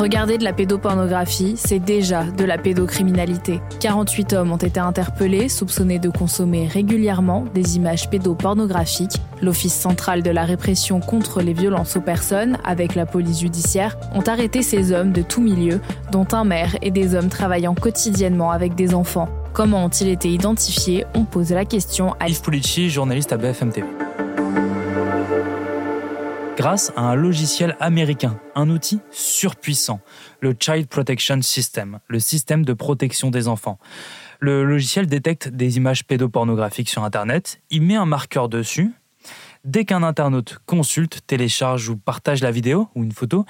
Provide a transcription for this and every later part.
Regarder de la pédopornographie, c'est déjà de la pédocriminalité. 48 hommes ont été interpellés, soupçonnés de consommer régulièrement des images pédopornographiques. L'Office central de la répression contre les violences aux personnes, avec la police judiciaire, ont arrêté ces hommes de tout milieu, dont un maire et des hommes travaillant quotidiennement avec des enfants. Comment ont-ils été identifiés? On pose la question à Yves Pulici, journaliste à BFM TV grâce à un logiciel américain, un outil surpuissant, le Child Protection System, le système de protection des enfants. Le logiciel détecte des images pédopornographiques sur Internet, il met un marqueur dessus. Dès qu'un internaute consulte, télécharge ou partage la vidéo ou une photo,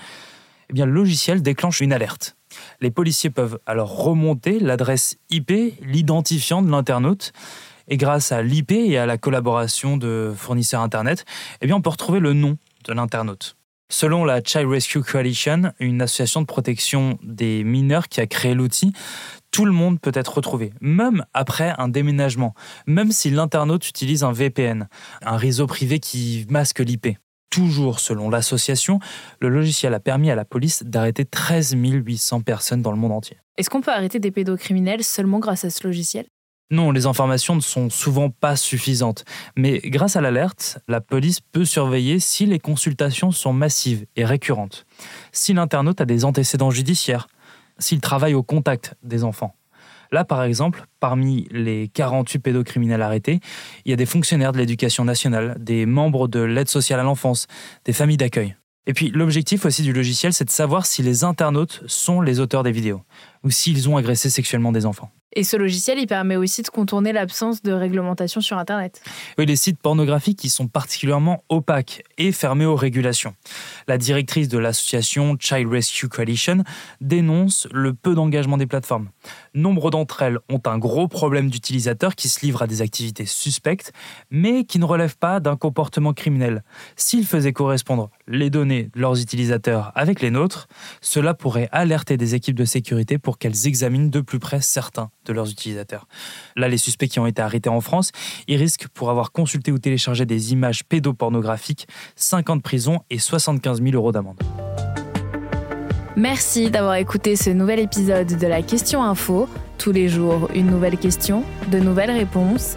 eh bien, le logiciel déclenche une alerte. Les policiers peuvent alors remonter l'adresse IP, l'identifiant de l'internaute, et grâce à l'IP et à la collaboration de fournisseurs Internet, eh bien, on peut retrouver le nom de l'internaute. Selon la Child Rescue Coalition, une association de protection des mineurs qui a créé l'outil, tout le monde peut être retrouvé, même après un déménagement, même si l'internaute utilise un VPN, un réseau privé qui masque l'IP. Toujours selon l'association, le logiciel a permis à la police d'arrêter 13 800 personnes dans le monde entier. Est-ce qu'on peut arrêter des pédocriminels seulement grâce à ce logiciel? Non, les informations ne sont souvent pas suffisantes, mais grâce à l'alerte, la police peut surveiller si les consultations sont massives et récurrentes, si l'internaute a des antécédents judiciaires, s'il travaille au contact des enfants. Là, par exemple, parmi les 48 pédocriminels arrêtés, il y a des fonctionnaires de l'éducation nationale, des membres de l'aide sociale à l'enfance, des familles d'accueil. Et puis l'objectif aussi du logiciel, c'est de savoir si les internautes sont les auteurs des vidéos ou s'ils ont agressé sexuellement des enfants. Et ce logiciel, il permet aussi de contourner l'absence de réglementation sur Internet. Oui, les sites pornographiques qui sont particulièrement opaques et fermés aux régulations. La directrice de l'association Child Rescue Coalition dénonce le peu d'engagement des plateformes. Nombre d'entre elles ont un gros problème d'utilisateurs qui se livrent à des activités suspectes, mais qui ne relèvent pas d'un comportement criminel. S'ils faisaient correspondre les données de leurs utilisateurs avec les nôtres, cela pourrait alerter des équipes de sécurité pour qu'elles examinent de plus près certains de leurs utilisateurs. Là, les suspects qui ont été arrêtés en France, ils risquent, pour avoir consulté ou téléchargé des images pédopornographiques, 50 ans de prison et 75 000 euros d'amende. Merci d'avoir écouté ce nouvel épisode de la Question Info. Tous les jours, une nouvelle question, de nouvelles réponses.